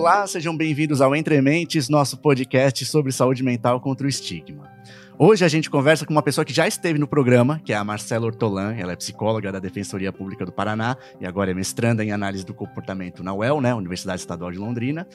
Olá, sejam bem-vindos ao Entre Mentes, nosso podcast sobre saúde mental contra o estigma. Hoje a gente conversa com uma pessoa que já esteve no programa, que é a Marcela Ortolan. Ela é psicóloga da Defensoria Pública do Paraná e agora é mestranda em análise do comportamento na UEL, né, Universidade Estadual de Londrina.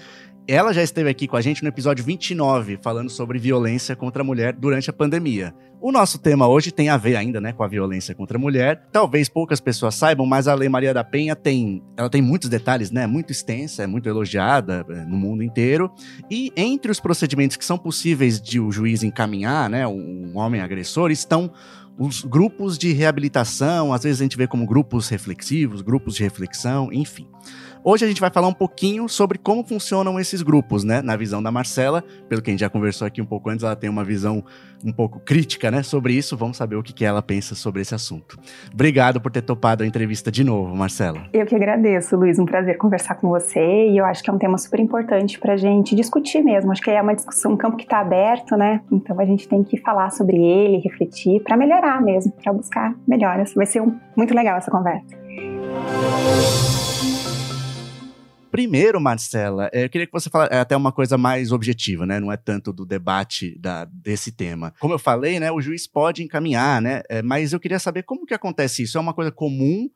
Ela já esteve aqui com a gente no episódio 29, falando sobre violência contra a mulher durante a pandemia. O nosso tema hoje tem a ver ainda, né, com a violência contra a mulher. Talvez poucas pessoas saibam, mas a Lei Maria da Penha tem, ela tem muitos detalhes, né, muito extensa, é muito elogiada é, no mundo inteiro. E entre os procedimentos que são possíveis de o juiz encaminhar, né, um homem agressor, estão os grupos de reabilitação, às vezes a gente vê como grupos reflexivos, grupos de reflexão, enfim. Hoje a gente vai falar um pouquinho sobre como funcionam esses grupos, né? Na visão da Marcela, pelo que a gente já conversou aqui um pouco antes, ela tem uma visão um pouco crítica, né, sobre isso. Vamos saber o que, que ela pensa sobre esse assunto. Obrigado por ter topado a entrevista de novo, Marcela. Eu que agradeço, Luiz. Um prazer conversar com você e eu acho que é um tema super importante para gente discutir mesmo. Acho que é uma discussão, um campo que está aberto, né? Então a gente tem que falar sobre ele, refletir para melhorar mesmo, para buscar melhoras. Vai ser um, muito legal essa conversa. Primeiro, Marcela, é, eu queria que você falasse é até uma coisa mais objetiva, né? Não é tanto do debate da, desse tema. Como eu falei, né? O juiz pode encaminhar, né? É, mas eu queria saber como que acontece isso. É uma coisa comum?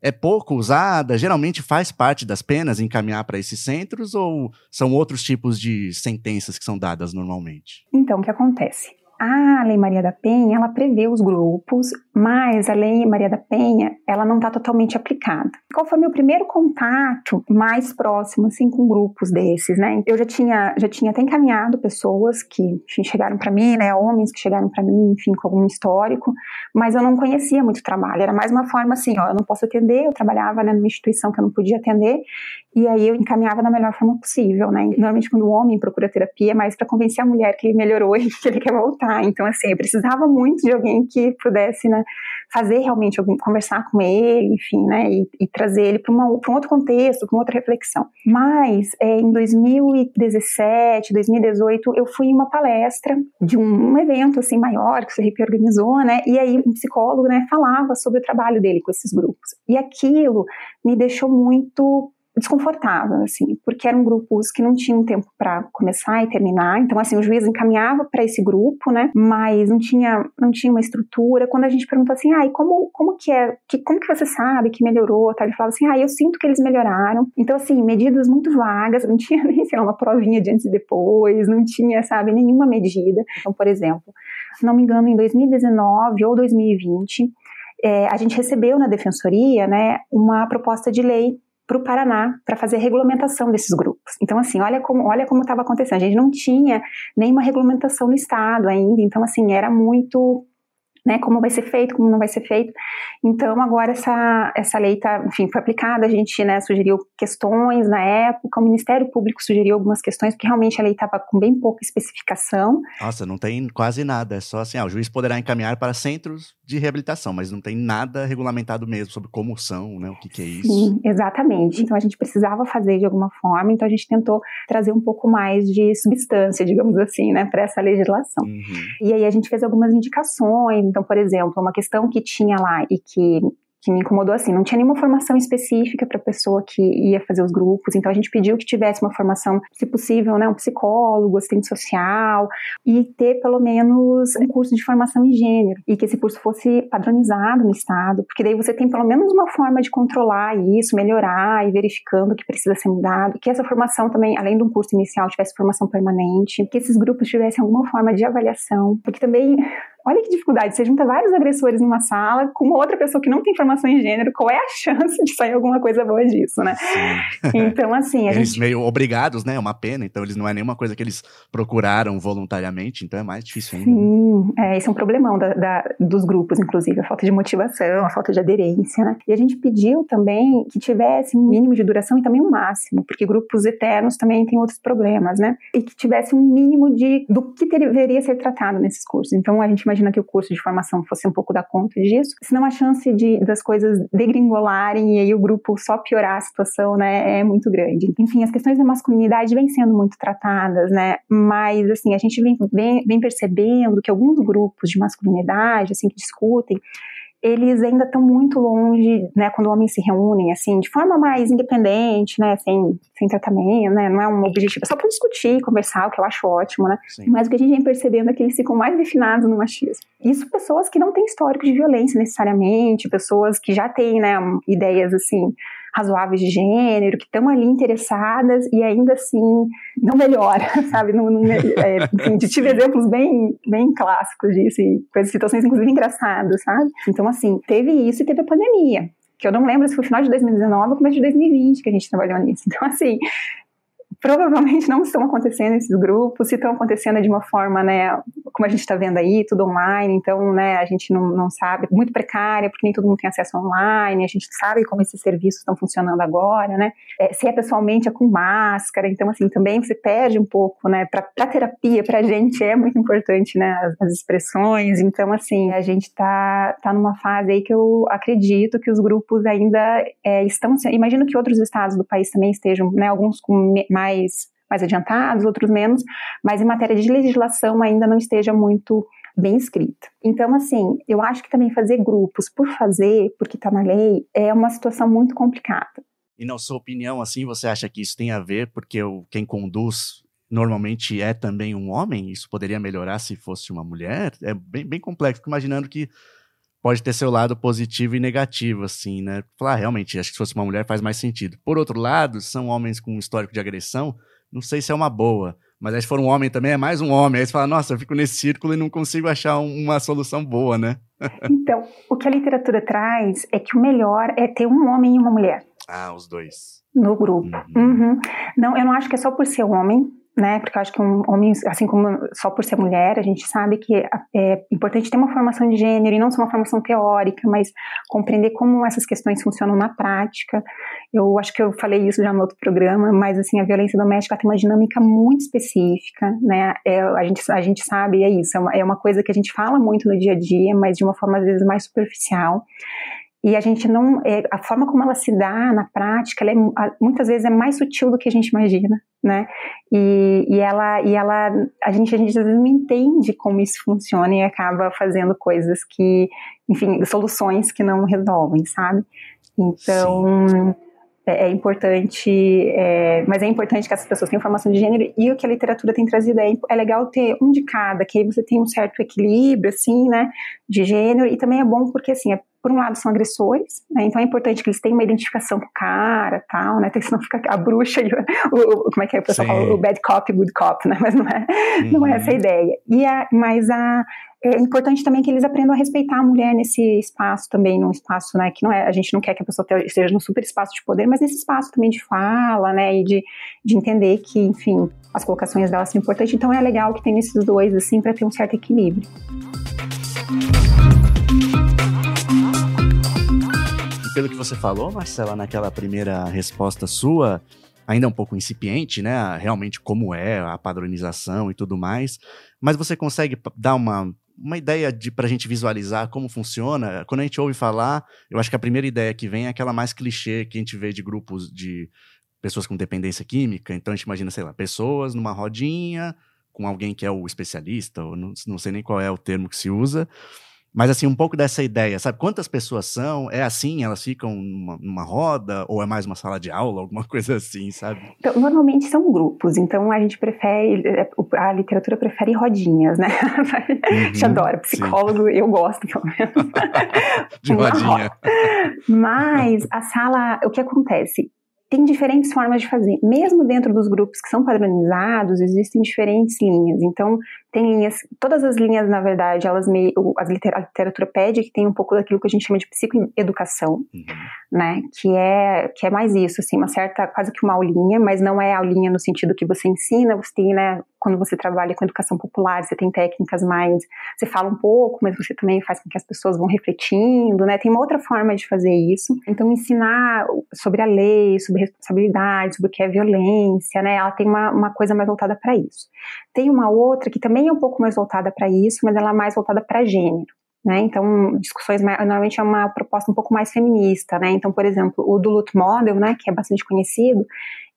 É pouco usada? Geralmente faz parte das penas encaminhar para esses centros ou são outros tipos de sentenças que são dadas normalmente? Então, o que acontece? A Lei Maria da Penha, ela prevê os grupos, mas a Lei Maria da Penha, ela não está totalmente aplicada. Qual foi meu primeiro contato mais próximo, assim, com grupos desses, né? Eu já tinha, já tinha até encaminhado pessoas que, enfim, chegaram para mim, né? Homens que chegaram para mim, enfim, com algum histórico, mas eu não conhecia muito trabalho. Era mais uma forma assim, ó, eu não posso atender, eu trabalhava né, numa instituição que eu não podia atender, e aí eu encaminhava da melhor forma possível, né? Normalmente quando o homem procura terapia é mais para convencer a mulher que ele melhorou e que ele quer voltar. Então assim, eu precisava muito de alguém que pudesse, né, fazer realmente algum, conversar com ele, enfim, né, e, e trazer ele para um outro contexto, para outra reflexão. Mas é, em 2017, 2018, eu fui em uma palestra de um, um evento assim maior que o CRP organizou, né? E aí um psicólogo, né, falava sobre o trabalho dele com esses grupos. E aquilo me deixou muito desconfortável, assim, porque eram grupos que não tinham tempo para começar e terminar. Então, assim, o juiz encaminhava para esse grupo, né? Mas não tinha, não tinha uma estrutura. Quando a gente perguntou assim, ah, e como, como que é, que, como que você sabe que melhorou? Tá? Ele falava assim, ah, eu sinto que eles melhoraram. Então, assim, medidas muito vagas, não tinha nem, sei lá, uma provinha de antes e depois, não tinha, sabe, nenhuma medida. Então, por exemplo, se não me engano, em 2019 ou 2020, é, a gente recebeu na defensoria, né, uma proposta de lei para o Paraná para fazer regulamentação desses grupos. Então, assim, olha como olha como estava acontecendo. A gente não tinha nenhuma regulamentação no estado ainda. Então, assim, era muito né, como vai ser feito, como não vai ser feito. Então, agora essa, essa lei tá, enfim, foi aplicada, a gente, né, sugeriu questões na época, o Ministério Público sugeriu algumas questões, porque realmente a lei estava com bem pouca especificação. Nossa, não tem quase nada, é só assim, ah, o juiz poderá encaminhar para centros de reabilitação, mas não tem nada regulamentado mesmo sobre como são, né, o que, que é isso. Sim, exatamente. Então, a gente precisava fazer de alguma forma, então a gente tentou trazer um pouco mais de substância, digamos assim, né, para essa legislação. Uhum. E aí a gente fez algumas indicações, então, por exemplo, uma questão que tinha lá e que que me incomodou assim, não tinha nenhuma formação específica para a pessoa que ia fazer os grupos, então a gente pediu que tivesse uma formação, se possível, né, um psicólogo, assistente social, e ter pelo menos um curso de formação em gênero, e que esse curso fosse padronizado no estado, porque daí você tem pelo menos uma forma de controlar isso, melhorar e verificando o que precisa ser mudado, que essa formação também, além de um curso inicial, tivesse formação permanente, que esses grupos tivessem alguma forma de avaliação, porque também Olha que dificuldade, você junta vários agressores numa sala com uma outra pessoa que não tem formação em gênero, qual é a chance de sair alguma coisa boa disso, né? Sim. Então, assim, a eles gente... meio obrigados, né? É uma pena, então eles não é nenhuma coisa que eles procuraram voluntariamente, então é mais difícil ainda. Né? Sim, é, esse é um problemão da, da, dos grupos, inclusive, a falta de motivação, a falta de aderência, né? E a gente pediu também que tivesse um mínimo de duração e também um máximo, porque grupos eternos também têm outros problemas, né? E que tivesse um mínimo de do que deveria ser tratado nesses cursos. Então, a gente imagina imagina que o curso de formação fosse um pouco da conta disso, senão a chance de, das coisas degringolarem e aí o grupo só piorar a situação, né, é muito grande. Enfim, as questões da masculinidade vêm sendo muito tratadas, né, mas, assim, a gente vem, vem, vem percebendo que alguns grupos de masculinidade, assim, que discutem, eles ainda estão muito longe, né, quando homens se reúnem, assim, de forma mais independente, né, sem, sem tratamento, né, não é um objetivo, é só para discutir, conversar, o que eu acho ótimo, né, Sim. mas o que a gente vem percebendo é que eles ficam mais refinados no machismo. Isso pessoas que não têm histórico de violência necessariamente, pessoas que já têm, né, ideias, assim, razoáveis de gênero, que estão ali interessadas e ainda assim não melhora, sabe? Não, não, é, enfim, tive exemplos bem, bem clássicos disso, e coisas, situações inclusive engraçadas, sabe? Então, assim, teve isso e teve a pandemia que eu não lembro se foi final de 2019 ou começo de 2020 que a gente trabalhou nisso. Então, assim, provavelmente não estão acontecendo esses grupos, se estão acontecendo de uma forma, né, como a gente está vendo aí, tudo online, então, né, a gente não, não sabe, muito precária, porque nem todo mundo tem acesso online, a gente sabe como esses serviços estão funcionando agora, né, é, se é pessoalmente é com máscara, então, assim, também você perde um pouco, né, para terapia, para a gente é muito importante, né, as, as, expressões, então, assim, a gente tá, tá numa fase aí que eu acredito que os grupos ainda é, estão, imagino que outros estados do país também estejam, né, alguns com mais mais, mais adiantados, outros menos, mas em matéria de legislação ainda não esteja muito bem escrita. Então, assim, eu acho que também fazer grupos por fazer, porque está na lei, é uma situação muito complicada. E na sua opinião, assim, você acha que isso tem a ver porque o, quem conduz normalmente é também um homem? Isso poderia melhorar se fosse uma mulher? É bem, bem complexo, fico imaginando que pode ter seu lado positivo e negativo, assim, né? Falar, ah, realmente, acho que se fosse uma mulher faz mais sentido. Por outro lado, são homens com um histórico de agressão, não sei se é uma boa. Mas aí se for um homem também, é mais um homem. Aí você fala, nossa, eu fico nesse círculo e não consigo achar uma solução boa, né? então, o que a literatura traz é que o melhor é ter um homem e uma mulher. Ah, os dois. No grupo. Uhum. Uhum. Não, eu não acho que é só por ser homem, né? Porque eu acho que um homem, assim como só por ser mulher, a gente sabe que é importante ter uma formação de gênero e não só uma formação teórica, mas compreender como essas questões funcionam na prática. Eu acho que eu falei isso já no outro programa, mas assim a violência doméstica tem uma dinâmica muito específica, né? É, a gente a gente sabe é isso, é uma, é uma coisa que a gente fala muito no dia a dia, mas de uma forma às vezes mais superficial e a gente não é, a forma como ela se dá na prática ela é, muitas vezes é mais sutil do que a gente imagina né? E, e ela e ela a gente a gente às vezes não entende como isso funciona e acaba fazendo coisas que enfim soluções que não resolvem sabe? Então Sim. é, é importante, é, mas é importante que essas pessoas tenham formação de gênero e o que a literatura tem trazido é, é legal ter um de cada, que aí você tem um certo equilíbrio, assim, né, de gênero e também é bom porque, assim, é, por um lado são agressores, né, então é importante que eles tenham uma identificação com o cara, tal, né, senão fica a bruxa e o, o como é que é, o pessoal fala, o bad cop, good cop, né, mas não é, uhum. não é essa a uhum. ideia. E a, mas a, é importante também que eles aprendam a respeitar a mulher nesse espaço também, num espaço, né, que não é, a gente não quer que a pessoa esteja num super espaço de poder, mas nesse espaço também de fala, né, e de, de entender que, enfim, as colocações dela são importantes, então é legal que tem esses dois, assim, para ter um certo equilíbrio. Pelo que você falou, Marcela, naquela primeira resposta sua, ainda um pouco incipiente, né? Realmente como é a padronização e tudo mais. Mas você consegue dar uma uma ideia de pra gente visualizar como funciona. Quando a gente ouve falar, eu acho que a primeira ideia que vem é aquela mais clichê que a gente vê de grupos de pessoas com dependência química. Então a gente imagina, sei lá, pessoas numa rodinha com alguém que é o especialista, ou não, não sei nem qual é o termo que se usa. Mas, assim, um pouco dessa ideia, sabe? Quantas pessoas são? É assim? Elas ficam numa, numa, roda? Ou é mais uma sala de aula? Alguma coisa assim, sabe? Então, normalmente são grupos. Então, a gente prefere... É, a literatura prefere rodinhas, né? Uhum, a gente adora. Psicólogo, sim. eu gosto, pelo menos. de rodinha. Mas a sala... O que acontece? tem diferentes formas de fazer. Mesmo dentro dos grupos que são padronizados, existem diferentes linhas. Então, tem linhas, todas as linhas, na verdade, elas meio, a literatura pede que tem um pouco daquilo que a gente chama de psicoeducação, uhum. né? Que é, que é mais isso, assim, uma certa, quase que uma aulinha, mas não é aulinha no sentido que você ensina, você tem, né, quando você trabalha com educação popular, você tem técnicas mais, você fala um pouco, mas você também faz com que as pessoas vão refletindo, né? Tem uma outra forma de fazer isso. Então, ensinar sobre a lei, sobre responsabilidade, sobre o que é violência, né? Ela tem uma, uma coisa mais voltada para isso. Tem uma outra que também é um pouco mais voltada para isso, mas ela é mais voltada para gênero. né? Então, discussões normalmente é uma proposta um pouco mais feminista, né? Então, por exemplo, o Duluth Model, né, que é bastante conhecido,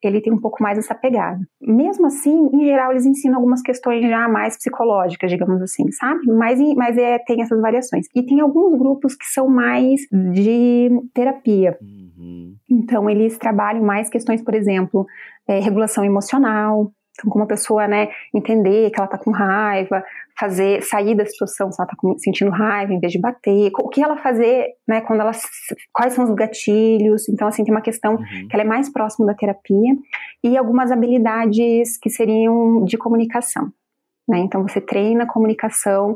ele tem um pouco mais essa pegada. Mesmo assim, em geral, eles ensinam algumas questões já mais psicológicas, digamos assim, sabe? Mas, mas é, tem essas variações. E tem alguns grupos que são mais de terapia. Uhum. Então, eles trabalham mais questões, por exemplo, é, regulação emocional, então, como a pessoa, né, entender que ela tá com raiva, fazer, sair da situação se ela tá sentindo raiva em vez de bater, o que ela fazer, né, quando ela, quais são os gatilhos. Então, assim, tem uma questão uhum. que ela é mais próxima da terapia e algumas habilidades que seriam de comunicação, né. Então, você treina a comunicação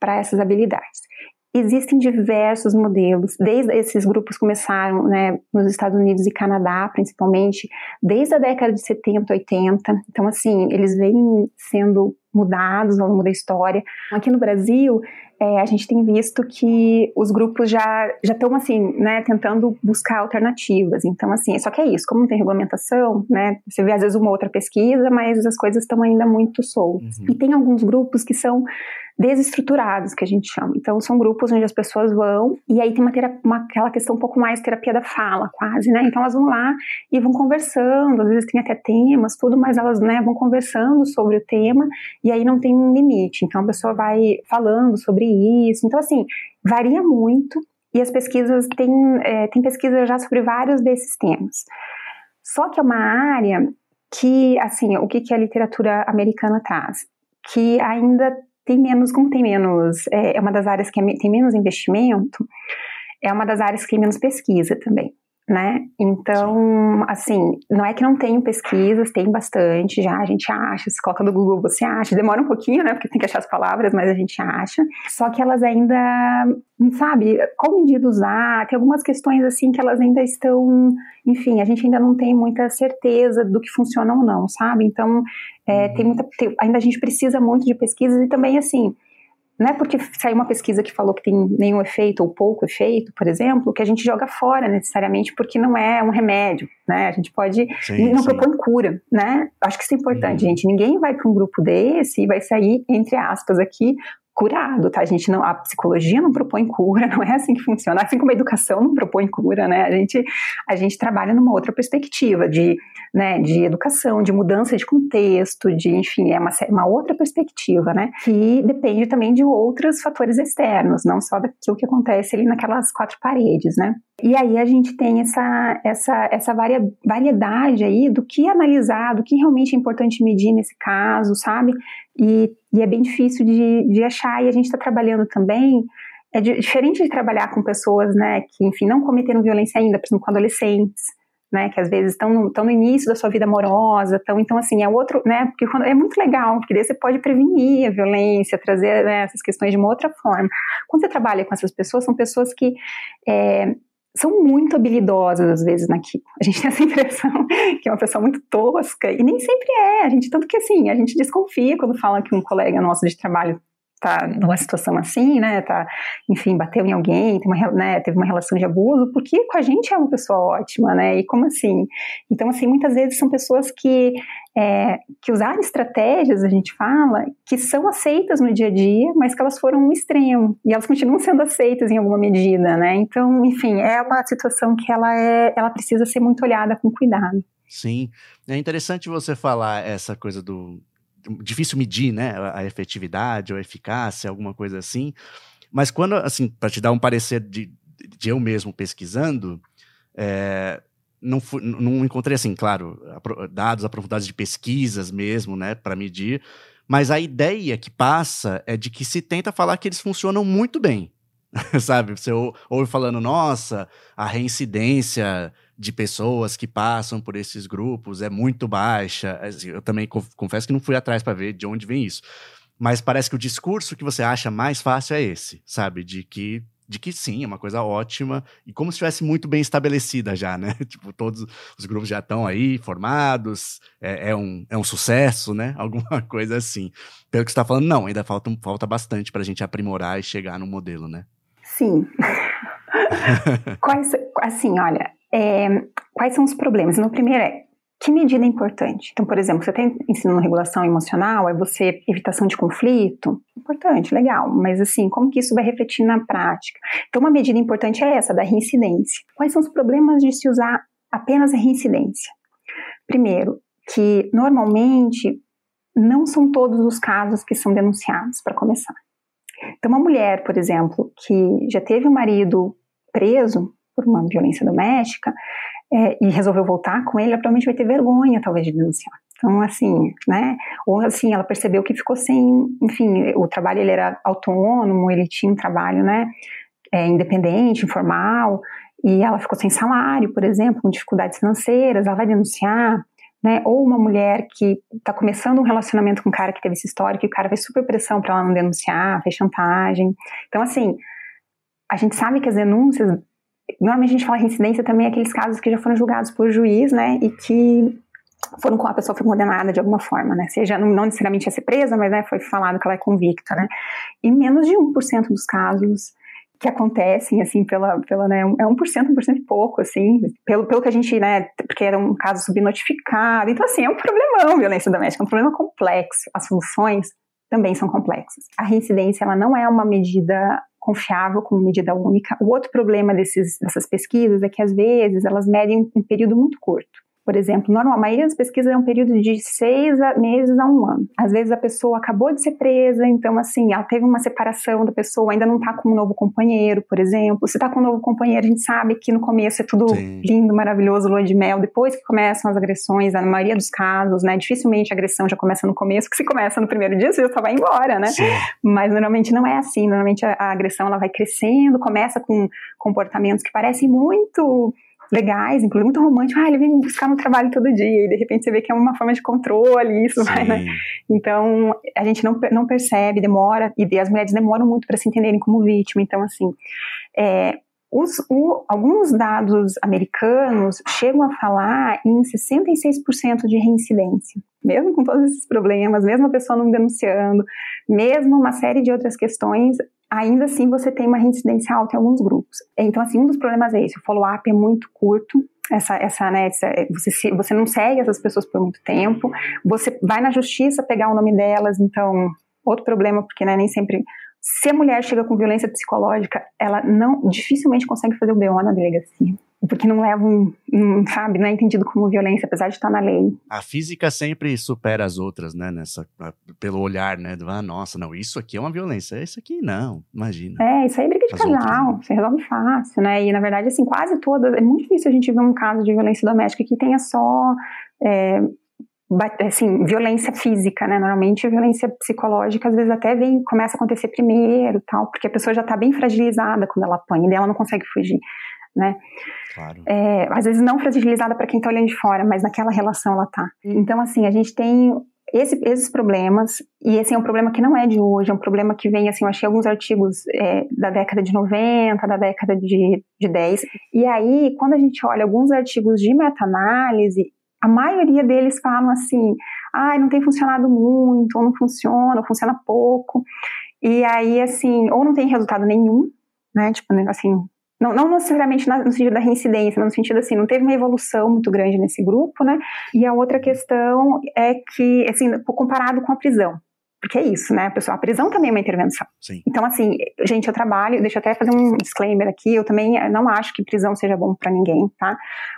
para essas habilidades. Existem diversos modelos, desde esses grupos começaram né, nos Estados Unidos e Canadá, principalmente, desde a década de 70, 80. Então, assim, eles vêm sendo mudados ao longo da história. Aqui no Brasil, é, a gente tem visto que os grupos já já estão assim, né, tentando buscar alternativas. Então, assim, só que é isso, como não tem regulamentação, né, você vê às vezes uma outra pesquisa, mas as coisas estão ainda muito soltas. Uhum. E tem alguns grupos que são desestruturados, que a gente chama. Então, são grupos onde as pessoas vão, e aí tem uma, uma aquela questão um pouco mais terapia da fala, quase, né? Então, elas vão lá e vão conversando, às vezes tem até temas, tudo, mas elas né, vão conversando sobre o tema, e aí não tem um limite. Então, a pessoa vai falando sobre isso. Então, assim, varia muito, e as pesquisas, tem, é, tem pesquisa já sobre vários desses temas. Só que é uma área que, assim, o que, que a literatura americana traz? Que ainda tem menos, como tem menos, é, é uma das áreas que é, tem menos investimento, é uma das áreas que tem menos pesquisa também né? Então, assim, não é que não tenho pesquisas, tem bastante já, a gente acha, se coloca no Google, você acha, demora um pouquinho, né? Porque tem que achar as palavras, mas a gente acha. Só que elas ainda, sabe, qual medida usar, tem algumas questões assim que elas ainda estão, enfim, a gente ainda não tem muita certeza do que funciona ou não, sabe? Então, é, tem muita, tem, ainda a gente precisa muito de pesquisas e também, assim, não é porque saiu uma pesquisa que falou que tem nenhum efeito ou pouco efeito, por exemplo, que a gente joga fora necessariamente porque não é um remédio, né? A gente pode sim, não sim. propõe cura, né? Acho que isso é importante, uhum. gente. Ninguém vai para um grupo desse e vai sair entre aspas aqui curado, tá? A gente não, a psicologia não propõe cura, não é assim que funciona. Assim como a educação não propõe cura, né? A gente, a gente trabalha numa outra perspectiva de, né, de educação, de mudança de contexto, de, enfim, é uma, uma outra perspectiva, né? Que depende também de outros fatores externos, não só daquilo que acontece ali naquelas quatro paredes, né? E aí a gente tem essa, essa, essa variedade aí do que analisar, do que realmente é importante medir nesse caso, sabe? E, e é bem difícil de, de achar, e a gente está trabalhando também. É diferente de trabalhar com pessoas, né, que, enfim, não cometeram violência ainda, por exemplo, com adolescentes, né, que às vezes estão no, no início da sua vida amorosa, tão, então assim, é outro, né, porque quando, é muito legal, porque daí você pode prevenir a violência, trazer né, essas questões de uma outra forma. Quando você trabalha com essas pessoas, são pessoas que é, são muito habilidosas às vezes naquilo. A gente tem essa impressão que é uma pessoa muito tosca e nem sempre é. A gente tanto que assim, a gente desconfia quando fala que um colega nosso de trabalho tá numa situação assim, né, tá, enfim, bateu em alguém, uma, né, teve uma relação de abuso, porque com a gente é uma pessoa ótima, né, e como assim? Então, assim, muitas vezes são pessoas que, é, que usaram estratégias, a gente fala, que são aceitas no dia a dia, mas que elas foram um extremo, e elas continuam sendo aceitas em alguma medida, né, então, enfim, é uma situação que ela é, ela precisa ser muito olhada com cuidado. Sim, é interessante você falar essa coisa do, difícil medir, né, a efetividade ou a eficácia, alguma coisa assim. Mas quando, assim, para te dar um parecer de, de eu mesmo pesquisando, é, não, fui, não encontrei, assim, claro, dados aprofundados de pesquisas mesmo, né, para medir, mas a ideia que passa é de que se tenta falar que eles funcionam muito bem, sabe? Você ouve falando, nossa, a reincidência de pessoas que passam por esses grupos é muito baixa. Eu também confesso que não fui atrás para ver de onde vem isso. Mas parece que o discurso que você acha mais fácil é esse, sabe? De que de que sim, é uma coisa ótima, e como se estivesse muito bem estabelecida já, né? tipo, todos os grupos já estão aí formados, é, é, um, é um sucesso, né? Alguma coisa assim. Pelo que você está falando, não, ainda falta, falta bastante para a gente aprimorar e chegar no modelo, né? Sim. Quais, assim, olha, é, quais são os problemas? No primeiro é que medida é importante? Então, por exemplo, você tem ensino regulação emocional, é você evitação de conflito, importante, legal, mas assim, como que isso vai refletir na prática? Então, uma medida importante é essa, da reincidência. Quais são os problemas de se usar apenas a reincidência? Primeiro, que normalmente não são todos os casos que são denunciados, para começar. Então, uma mulher, por exemplo, que já teve o um marido preso por uma violência doméstica, é, e resolveu voltar com ele, ela provavelmente vai ter vergonha, talvez, de denunciar. Então, assim, né? Ou assim, ela percebeu que ficou sem, enfim, o trabalho ele era autônomo, ele tinha um trabalho, né, é, independente, informal, e ela ficou sem salário, por exemplo, com dificuldades financeiras, ela vai denunciar, né? Ou uma mulher que está começando um relacionamento com um cara que teve essa história, que o cara fez super pressão para ela não denunciar, fez chantagem. Então, assim, a gente sabe que as denúncias Normalmente a gente fala reincidência também aqueles casos que já foram julgados por juiz, né, e que foram com a pessoa foi condenada de alguma forma, né? Seja não, não necessariamente a ser presa, mas né, foi falado que ela é convicta, né? E menos de 1% dos casos que acontecem, assim, pela, pela né, é 1%, 1% e pouco, assim, pelo, pelo que a gente, né, porque era um caso subnotificado, então, assim, é um problemão violência doméstica, é um problema complexo, as soluções também são complexas. A reincidência, ela não é uma medida confiável como medida única. O outro problema desses, dessas pesquisas é que, às vezes, elas medem um período muito curto. Por exemplo, normal, a maioria das pesquisas é um período de seis meses a um ano. Às vezes a pessoa acabou de ser presa, então assim, ela teve uma separação da pessoa, ainda não está com um novo companheiro, por exemplo. Se está com um novo companheiro, a gente sabe que no começo é tudo Sim. lindo, maravilhoso, lua de mel. Depois que começam as agressões, na maioria dos casos, né, dificilmente a agressão já começa no começo, que se começa no primeiro dia, você já só vai embora, né? Sim. Mas normalmente não é assim. Normalmente a, a agressão ela vai crescendo, começa com comportamentos que parecem muito legais, inclusive muito romântico. Ah, ele vem me buscar no trabalho todo dia, e de repente você vê que é uma forma de controle, isso vai, né? Então, a gente não, não percebe, demora, e as mulheres demoram muito para se entenderem como vítima. Então, assim, é, os, o, alguns dados americanos chegam a falar em 66% de reincidência, mesmo com todos esses problemas, mesmo a pessoa não denunciando, mesmo uma série de outras questões, ainda assim você tem uma reincidência alta em alguns grupos. Então, assim, um dos problemas é esse, o follow-up é muito curto, essa, essa, né, essa, você, você não segue essas pessoas por muito tempo, você vai na justiça pegar o nome delas, então, outro problema, porque né, nem sempre se a mulher chega com violência psicológica, ela não dificilmente consegue fazer o BO na delegacia porque não leva um, sabe, não é entendido como violência, apesar de estar na lei. A física sempre supera as outras, né, nessa, pelo olhar, né, do, ah, nossa, não, isso aqui é uma violência, isso aqui não, imagina. É, isso aí é briga de as casal, outras, você resolve fácil, né, e na verdade, assim, quase todas, é muito difícil a gente ver um caso de violência doméstica que tenha só, é, assim, violência física, né? Normalmente violência psicológica às vezes até vem, começa a acontecer primeiro, tal, porque a pessoa já está bem fragilizada quando ela apanha e ela não consegue fugir né? Claro. É, às vezes não fragilizada para quem está olhando de fora, mas naquela relação ela tá. Então, assim, a gente tem esse, esses problemas, e esse é um problema que não é de hoje, é um problema que vem, assim, eu achei alguns artigos é, da década de 90, da década de, de 10, e aí, quando a gente olha alguns artigos de meta-análise, a maioria deles falam assim, ah, não tem funcionado muito, ou não funciona, ou funciona pouco, e aí, assim, ou não tem resultado nenhum, né, tipo, assim, não, não necessariamente no sentido da reincidência, mas no sentido assim, não teve uma evolução muito grande nesse grupo, né? E a outra questão é que, assim, comparado com a prisão. Porque é isso, né, pessoal? A prisão também é uma intervenção. Sim. Então, assim, gente, eu trabalho, deixa eu até fazer um disclaimer aqui, eu também não acho que prisão seja bom para ninguém, tá?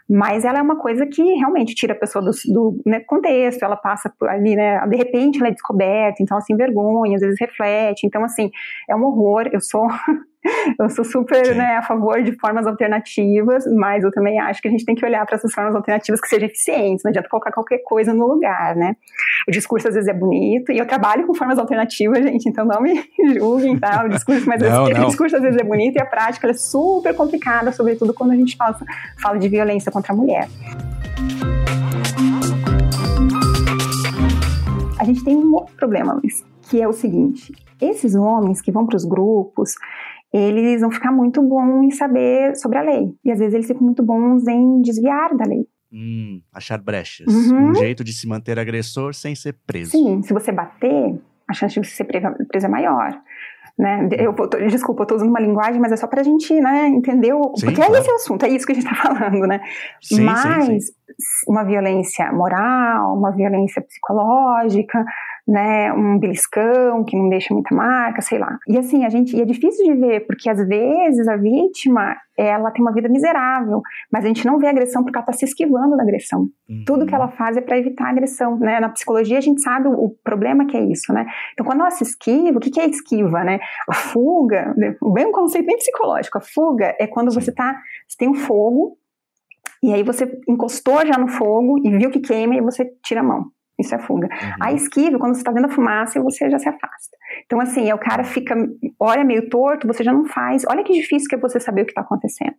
Mas ela é uma coisa que realmente tira a pessoa do, do né, contexto, ela passa por ali, né? De repente ela é descoberta, então, assim, vergonha, às vezes reflete. Então, assim, é um horror. Eu sou eu sou super né, a favor de formas alternativas, mas eu também acho que a gente tem que olhar para essas formas alternativas que sejam eficientes, não adianta colocar qualquer coisa no lugar, né? O discurso às vezes é bonito, e eu trabalho com formas alternativas, gente, então não me julguem, tá? O discurso, mas não, esse, não. o discurso às vezes é bonito e a prática é super complicada, sobretudo quando a gente fala, fala de violência contra a mulher. A gente tem um outro problema, Luiz, que é o seguinte: esses homens que vão para os grupos, eles vão ficar muito bons em saber sobre a lei. E às vezes eles ficam muito bons em desviar da lei. Hum, achar brechas. Uhum. Um jeito de se manter agressor sem ser preso. Sim, se você bater, a chance de você ser preso é maior. Né? Eu, eu, desculpa, eu estou usando uma linguagem, mas é só para a gente né, entender o. Sim, porque claro. é esse o assunto, é isso que a gente está falando, né? Sim, mas sim, uma violência moral, uma violência psicológica, né, um beliscão que não deixa muita marca, sei lá. E assim, a gente, e é difícil de ver, porque às vezes a vítima, ela tem uma vida miserável, mas a gente não vê agressão porque ela está se esquivando da agressão. Uhum. Tudo que ela faz é para evitar a agressão, né? Na psicologia a gente sabe o, o, problema que é isso, né? Então quando ela se esquiva, o que, que é esquiva, né? A fuga, bem um conceito bem psicológico, a fuga é quando você tá, você tem um fogo, e aí você encostou já no fogo e viu que queima e você tira a mão. Isso é fuga. Uhum. A esquiva, quando você está vendo a fumaça, você já se afasta. Então, assim, o cara fica, olha meio torto, você já não faz. Olha que difícil que é você saber o que está acontecendo.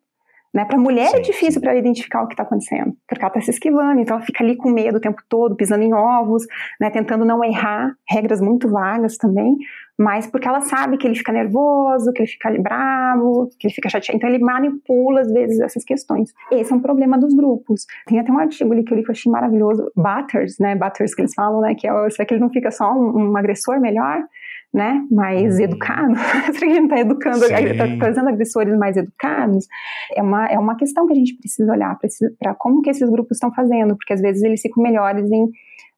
Né? Para a mulher é sim, é difícil para identificar o que está acontecendo, porque ela está se esquivando, então ela fica ali com medo o tempo todo, pisando em ovos, né? tentando não errar, regras muito vagas também, mas porque ela sabe que ele fica nervoso, que ele fica bravo, que ele fica chateado, então ele manipula às vezes essas questões. Esse é um problema dos grupos. Tem até um artigo ali que eu li que eu achei maravilhoso, Butters, né, Butters que eles falam, né, que é, será que ele não fica só um, um agressor melhor? né, mais uhum. educado, será que a gente está educando, está trazendo agressores mais educados? É uma, é uma questão que a gente precisa olhar para como que esses grupos estão fazendo, porque às vezes eles ficam melhores em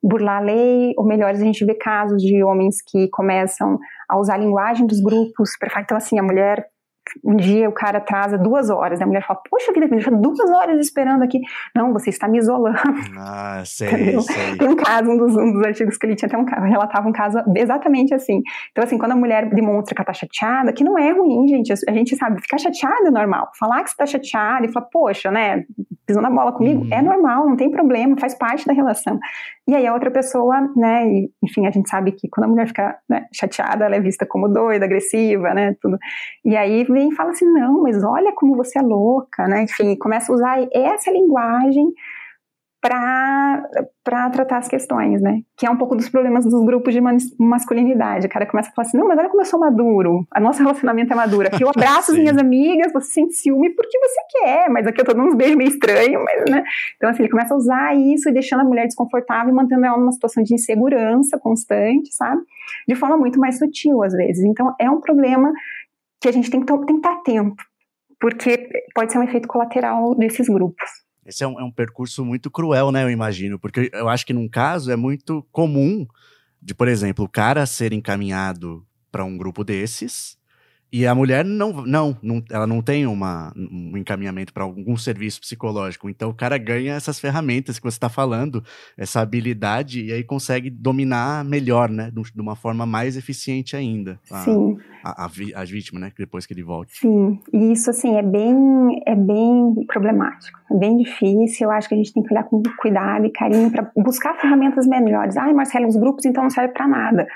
burlar a lei, ou melhores, a gente vê casos de homens que começam a usar a linguagem dos grupos para Então, assim, a mulher um dia o cara atrasa duas horas, né? a mulher fala, poxa vida, me deixou duas horas esperando aqui. Não, você está me isolando. Ah, sei, sei. Tem um caso, um dos, um dos, artigos que ele tinha até um caso, relatava um caso exatamente assim. Então, assim, quando a mulher demonstra que ela tá chateada, que não é ruim, gente, a gente sabe, ficar chateada é normal. Falar que você tá chateada e falar, poxa, né, pisou na bola comigo, uhum. é normal, não tem problema, faz parte da relação. E aí a outra pessoa, né, e, enfim, a gente sabe que quando a mulher fica né, chateada, ela é vista como doida, agressiva, né, tudo. E aí vem e fala assim, não, mas olha como você é louca, né, enfim, começa a usar essa linguagem para tratar as questões, né? Que é um pouco dos problemas dos grupos de masculinidade. O cara começa a falar assim: não, mas olha como eu sou maduro, a nosso relacionamento é maduro. Aqui eu abraço as minhas amigas, você sente ciúme porque você quer, mas aqui eu tô dando uns beijos meio estranhos, mas, né? Então, assim, ele começa a usar isso e deixando a mulher desconfortável e mantendo ela numa situação de insegurança constante, sabe? De forma muito mais sutil, às vezes. Então, é um problema que a gente tem que, tem que estar atento, porque pode ser um efeito colateral desses grupos. Esse é um, é um percurso muito cruel, né? Eu imagino, porque eu acho que num caso é muito comum de, por exemplo, o cara ser encaminhado para um grupo desses e a mulher não, não, não ela não tem uma, um encaminhamento para algum serviço psicológico. Então o cara ganha essas ferramentas que você está falando, essa habilidade, e aí consegue dominar melhor, né? De uma forma mais eficiente ainda. A, Sim. A, a, a, vítima, né? Depois que ele volte. Sim, e isso assim é bem, é bem problemático, é bem difícil. Eu acho que a gente tem que olhar com cuidado e carinho para buscar ferramentas melhores. Ai, Marcelo, os grupos então não servem para nada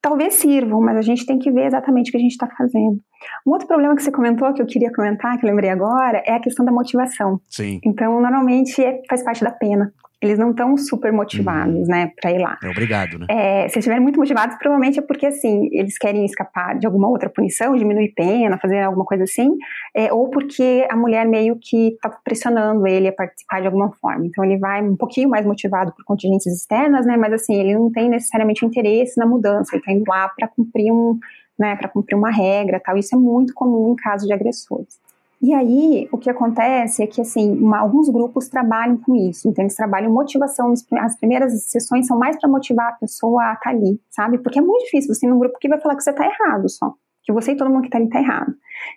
talvez sirvam, mas a gente tem que ver exatamente o que a gente está fazendo. Um outro problema que você comentou, que eu queria comentar, que eu lembrei agora, é a questão da motivação. Sim. Então, normalmente é, faz parte da pena eles não estão super motivados, uhum. né, para ir lá. É obrigado, né? É, se estiverem muito motivados, provavelmente é porque, assim, eles querem escapar de alguma outra punição, diminuir pena, fazer alguma coisa assim, é, ou porque a mulher meio que está pressionando ele a participar de alguma forma. Então, ele vai um pouquinho mais motivado por contingências externas, né, mas, assim, ele não tem necessariamente interesse na mudança, ele está indo lá para cumprir um, né, para cumprir uma regra, tal. Isso é muito comum em casos de agressores. E aí, o que acontece é que, assim, uma, alguns grupos trabalham com isso, então eles trabalham motivação, as primeiras sessões são mais para motivar a pessoa a estar tá ali, sabe? Porque é muito difícil, você tem um grupo que vai falar que você está errado só, que você e todo mundo que está ali está errado.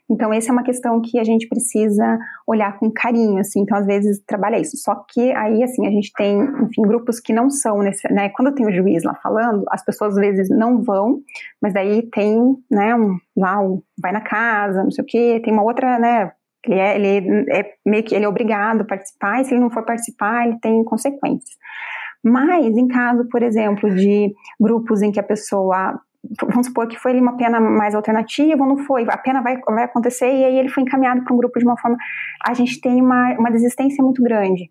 Então, essa é uma questão que a gente precisa olhar com carinho, assim, então às vezes trabalha isso, só que aí, assim, a gente tem, enfim, grupos que não são, nesse, né, quando tem o juiz lá falando, as pessoas às vezes não vão, mas daí tem, né, um, lá, um, vai na casa, não sei o quê, tem uma outra, né, ele é, ele é meio que ele é obrigado a participar, e se ele não for participar, ele tem consequências. Mas, em caso, por exemplo, de grupos em que a pessoa vamos supor que foi uma pena mais alternativa ou não foi, a pena vai, vai acontecer e aí ele foi encaminhado para um grupo de uma forma, a gente tem uma, uma desistência muito grande.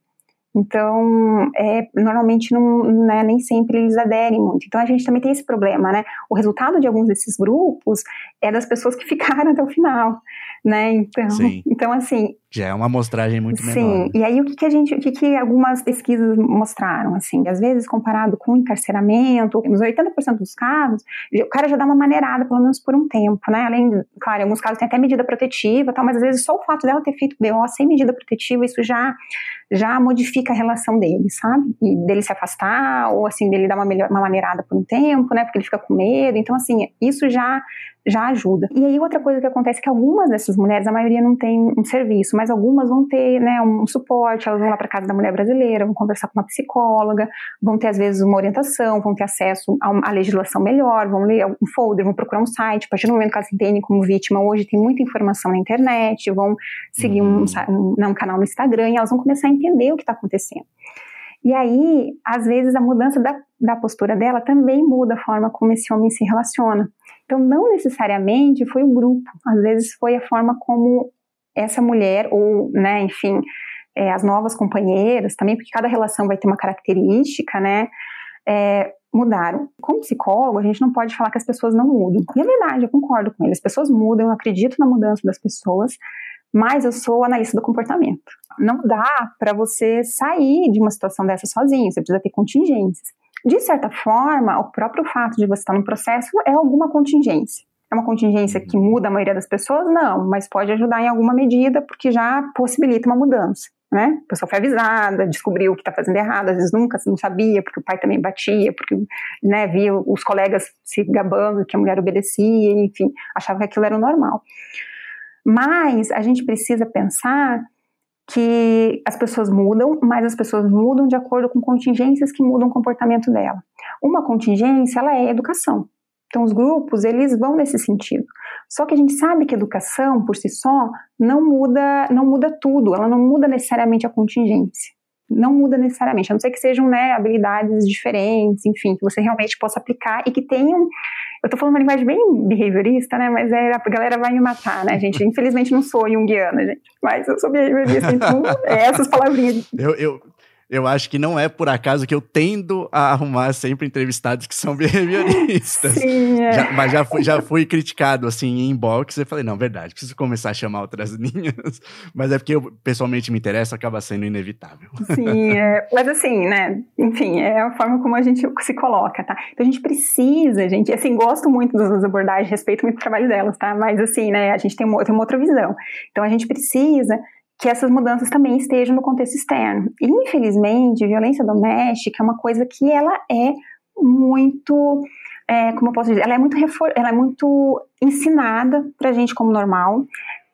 Então, é, normalmente não, né, nem sempre eles aderem muito. Então, a gente também tem esse problema, né? O resultado de alguns desses grupos é das pessoas que ficaram até o final, né? Então, então assim, Já é uma amostragem muito menor. Sim, né? e aí o que, que a gente, o que, que algumas pesquisas mostraram, assim, às vezes comparado com encarceramento, nos 80% dos casos, o cara já dá uma maneirada, pelo menos por um tempo, né? Além, claro, em alguns casos tem até medida protetiva, tal, mas às vezes só o fato dela ter feito BO sem medida protetiva, isso já já modifica a relação dele, sabe? E dele se afastar, ou assim, dele dar uma, melhor, uma maneirada por um tempo, né? Porque ele fica com medo. Então, assim, isso já já ajuda. E aí outra coisa que acontece é que algumas dessas mulheres, a maioria não tem um serviço, mas algumas vão ter, né, um suporte, elas vão lá para casa da mulher brasileira, vão conversar com uma psicóloga, vão ter às vezes uma orientação, vão ter acesso a, legislação melhor, vão ler um folder, vão procurar um site, a partir do momento que elas se entendem como vítima, hoje tem muita informação na internet, vão seguir um, um, né, um canal no Instagram e elas vão começar a entender o que está acontecendo. E aí, às vezes, a mudança da, da postura dela também muda a forma como esse homem se relaciona. Então, não necessariamente foi o grupo, às vezes foi a forma como essa mulher, ou, né, enfim, é, as novas companheiras também, porque cada relação vai ter uma característica, né, é, mudaram. Como psicólogo, a gente não pode falar que as pessoas não mudam. E é verdade, eu concordo com ele. As pessoas mudam, eu acredito na mudança das pessoas, mas eu sou analista do comportamento. Não dá para você sair de uma situação dessa sozinho, você precisa ter contingências. De certa forma, o próprio fato de você estar no processo é alguma contingência. É uma contingência que muda a maioria das pessoas? Não, mas pode ajudar em alguma medida, porque já possibilita uma mudança. Né? A pessoa foi avisada, descobriu que está fazendo errado, às vezes nunca não sabia, porque o pai também batia, porque né, via os colegas se gabando que a mulher obedecia, enfim, achava que aquilo era o normal. Mas a gente precisa pensar que as pessoas mudam, mas as pessoas mudam de acordo com contingências que mudam o comportamento dela. Uma contingência, ela é educação. Então, os grupos, eles vão nesse sentido. Só que a gente sabe que educação, por si só, não muda, não muda tudo, ela não muda necessariamente a contingência não muda necessariamente, a não ser que sejam né, habilidades diferentes, enfim, que você realmente possa aplicar e que tenham. Eu tô falando uma linguagem bem behaviorista, né? Mas é, a galera vai me matar, né, gente? Infelizmente não sou junguiana, gente. Mas eu sou behaviorista, então é essas palavrinhas. Eu, eu, eu acho que não é por acaso que eu tendo a arrumar sempre entrevistados que são behavioristas. Sim, é. já, mas já fui, já fui criticado, assim, em inbox, e falei, não, verdade, preciso começar a chamar outras linhas, mas é porque eu pessoalmente me interessa, acaba sendo inevitável. Sim, é, mas assim, né, enfim, é a forma como a gente se coloca, tá? Então a gente precisa, gente, assim, gosto muito das abordagens, respeito muito o trabalho delas, tá? Mas assim, né, a gente tem uma, tem uma outra visão. Então a gente precisa que essas mudanças também estejam no contexto externo. E, infelizmente, violência doméstica é uma coisa que ela é muito, é, como eu posso dizer, ela é muito, refor ela é muito ensinada para a gente como normal.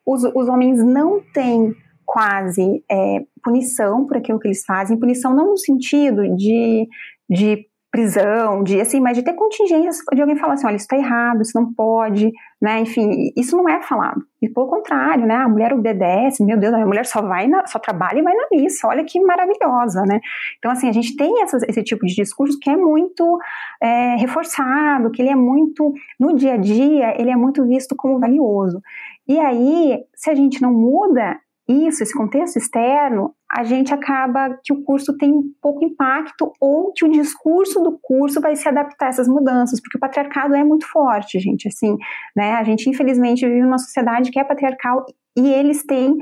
Os, os homens não têm quase é, punição por aquilo que eles fazem, punição não no sentido de, de prisão, de assim, mas de ter contingências de alguém falar assim, olha, isso está errado, isso não pode, né? Enfim, isso não é falado. E pelo contrário, né? A mulher obedece, meu Deus, a mulher só vai na, só trabalha e vai na missa, olha que maravilhosa, né? Então, assim, a gente tem essas, esse tipo de discurso que é muito é, reforçado, que ele é muito, no dia a dia, ele é muito visto como valioso. E aí, se a gente não muda isso, esse contexto externo, a gente acaba que o curso tem pouco impacto ou que o discurso do curso vai se adaptar a essas mudanças, porque o patriarcado é muito forte, gente, assim, né? A gente infelizmente vive numa sociedade que é patriarcal e eles têm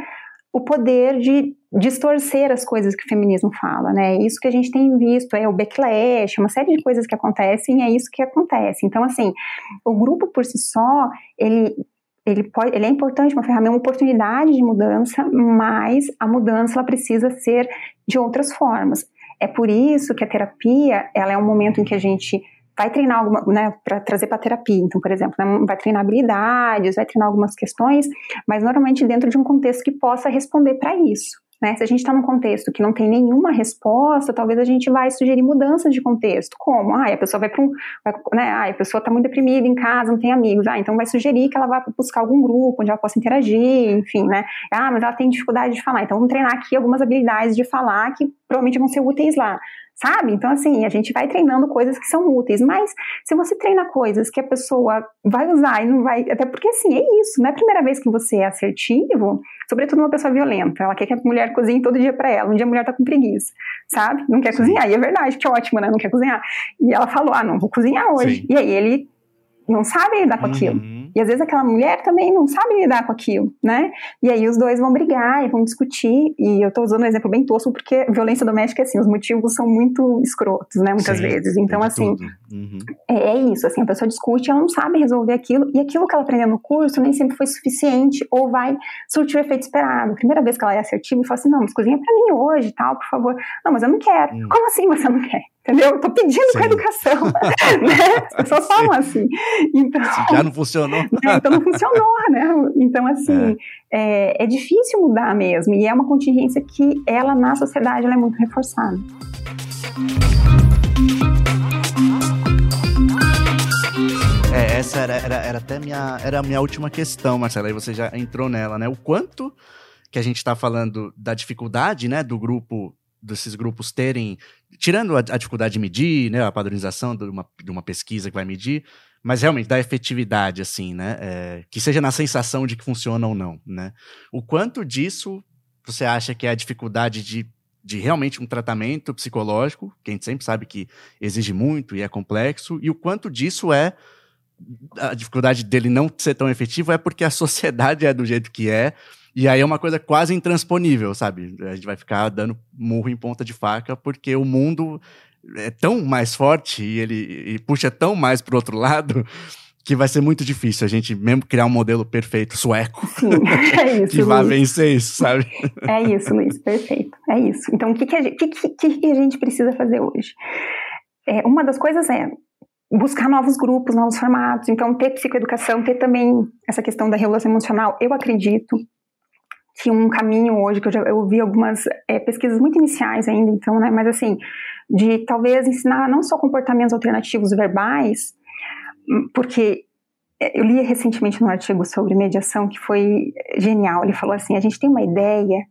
o poder de distorcer as coisas que o feminismo fala, né? Isso que a gente tem visto é o backlash, uma série de coisas que acontecem, é isso que acontece. Então, assim, o grupo por si só, ele ele, pode, ele é importante, uma ferramenta, uma oportunidade de mudança, mas a mudança ela precisa ser de outras formas. É por isso que a terapia ela é um momento em que a gente vai treinar alguma, né, para trazer para terapia. Então, por exemplo, né, vai treinar habilidades, vai treinar algumas questões, mas normalmente dentro de um contexto que possa responder para isso. Né? Se a gente está num contexto que não tem nenhuma resposta, talvez a gente vai sugerir mudanças de contexto. Como? Ah, a pessoa vai para um. Vai, né? Ah, a pessoa está muito deprimida em casa, não tem amigos. Ah, então vai sugerir que ela vá buscar algum grupo onde ela possa interagir, enfim, né? Ah, mas ela tem dificuldade de falar. Então vamos treinar aqui algumas habilidades de falar que provavelmente vão ser úteis lá sabe? Então, assim, a gente vai treinando coisas que são úteis, mas se você treina coisas que a pessoa vai usar e não vai. Até porque, assim, é isso, não é a primeira vez que você é assertivo, sobretudo uma pessoa violenta. Ela quer que a mulher cozinhe todo dia para ela, um dia a mulher tá com preguiça, sabe? Não quer cozinhar, e é verdade, que ótimo, né? Não quer cozinhar. E ela falou: ah, não vou cozinhar hoje. Sim. E aí ele não sabe lidar com uhum. aquilo. E às vezes aquela mulher também não sabe lidar com aquilo, né? E aí os dois vão brigar e vão discutir. E eu tô usando um exemplo bem tosco porque violência doméstica é assim, os motivos são muito escrotos, né? Muitas Sim, vezes. Então, assim, uhum. é, é, isso, assim, a pessoa discute, ela não sabe resolver aquilo, e aquilo que ela aprendeu no curso nem sempre foi suficiente ou vai surtir o efeito esperado. Primeira vez que ela é assertiva e fala assim: não, mas cozinha pra mim hoje tal, por favor. Não, mas eu não quero. Hum. Como assim você não quer? Entendeu? Eu tô pedindo Sim. com a educação. né? As pessoas falam assim. Então, já não funcionou. É, então não funcionou, né? Então, assim, é. É, é. difícil mudar mesmo. E é uma contingência que ela, na sociedade, ela é muito reforçada. É, essa era, era, era até minha, era a minha última questão, Marcela, aí você já entrou nela, né? O quanto que a gente está falando da dificuldade, né, do grupo desses grupos terem, tirando a, a, dificuldade de medir, né, a padronização de uma, de uma pesquisa que vai medir, mas realmente da efetividade, assim, né, é, que seja na sensação de que funciona ou não, né. O quanto disso você acha que é a dificuldade de, de realmente um tratamento psicológico, que a gente sempre sabe que exige muito e é complexo, e o quanto disso é a dificuldade dele não ser tão efetivo é porque a sociedade é do jeito que é, e aí é uma coisa quase intransponível, sabe? A gente vai ficar dando murro em ponta de faca, porque o mundo é tão mais forte e ele e puxa tão mais pro outro lado que vai ser muito difícil a gente mesmo criar um modelo perfeito sueco Sim, é isso, que vá vencer isso, sabe? É isso, Luiz, perfeito. É isso. Então, o que, que, a, gente, que, que, que a gente precisa fazer hoje? É, uma das coisas é buscar novos grupos, novos formatos. Então, ter psicoeducação, ter também essa questão da regulação emocional, eu acredito que um caminho hoje, que eu já eu vi algumas é, pesquisas muito iniciais ainda, então, né, mas assim, de talvez ensinar não só comportamentos alternativos verbais, hum, porque é, eu li recentemente um artigo sobre mediação que foi genial. Ele falou assim: a gente tem uma ideia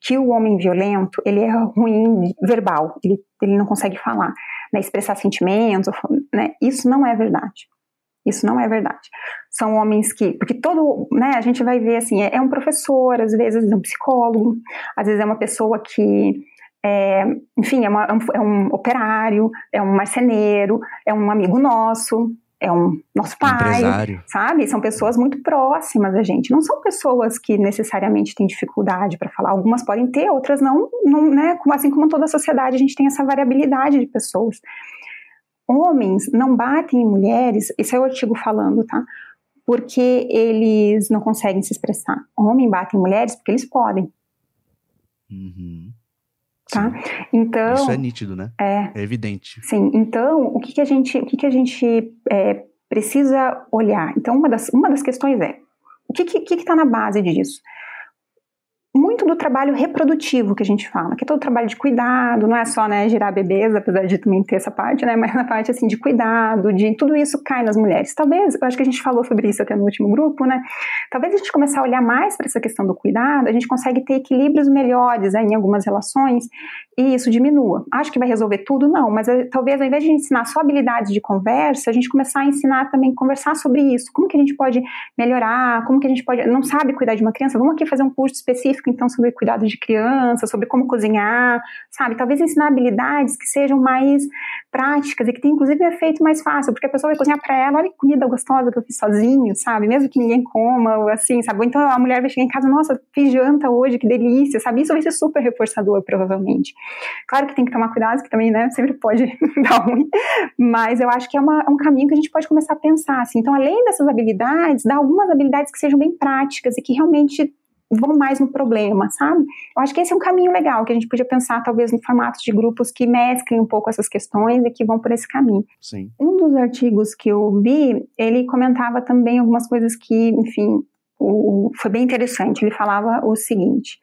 que o homem violento ele é ruim verbal, ele, ele não consegue falar, né, expressar sentimentos, né? Isso não é verdade. Isso não é verdade. São homens que, porque todo, né, a gente vai ver assim, é, é um professor, às vezes é um psicólogo, às vezes é uma pessoa que é, enfim, é, uma, é, um é operário, é um marceneiro, é um amigo nosso, é um nosso pai, Empresário. sabe? São pessoas muito próximas da gente. Não são pessoas que necessariamente têm dificuldade para falar. Algumas podem ter, outras não, não, né? Assim como toda a sociedade, a gente tem essa variabilidade de pessoas homens não batem em mulheres, isso é o artigo falando, tá? Porque eles não conseguem se expressar. Homem bate em mulheres porque eles podem. Uhum. Tá? Então, isso é nítido, né? É, é evidente. Sim. Então, o que, que a gente, o que, que a gente é, precisa olhar? Então, uma das, uma das questões é o que está tá na base disso? Muito do trabalho reprodutivo que a gente fala, que é todo o trabalho de cuidado, não é só, né, girar bebês, apesar de também ter essa parte, né, mas na parte, assim, de cuidado, de tudo isso cai nas mulheres. Talvez, eu acho que a gente falou sobre isso até no último grupo, né, talvez a gente começar a olhar mais para essa questão do cuidado, a gente consegue ter equilíbrios melhores né, em algumas relações e isso diminua. Acho que vai resolver tudo? Não, mas eh, talvez ao invés de ensinar só habilidades de conversa, a gente começar a ensinar também, conversar sobre isso, como que a gente pode melhorar, como que a gente pode, não sabe cuidar de uma criança, vamos aqui fazer um curso específico então sobre cuidado de criança, sobre como cozinhar, sabe? Talvez ensinar habilidades que sejam mais práticas e que tenham inclusive efeito mais fácil, porque a pessoa vai cozinhar para ela, olha que comida gostosa que eu fiz sozinho, sabe? Mesmo que ninguém coma, ou assim, sabe? Ou então a mulher vai chegar em casa, nossa, fiz janta hoje, que delícia, sabe? Isso vai ser super reforçador, provavelmente. Claro que tem que tomar cuidado, que também, né, sempre pode dar ruim, mas eu acho que é, uma, é um caminho que a gente pode começar a pensar, assim. Então, além dessas habilidades, dá algumas habilidades que sejam bem práticas e que realmente vão mais no problema, sabe? Eu acho que esse é um caminho legal que a gente podia pensar, talvez, no formato de grupos que mesclem um pouco essas questões e que vão por esse caminho. Sim. Um dos artigos que eu vi, ele comentava também algumas coisas que, enfim, o, foi bem interessante. Ele falava o seguinte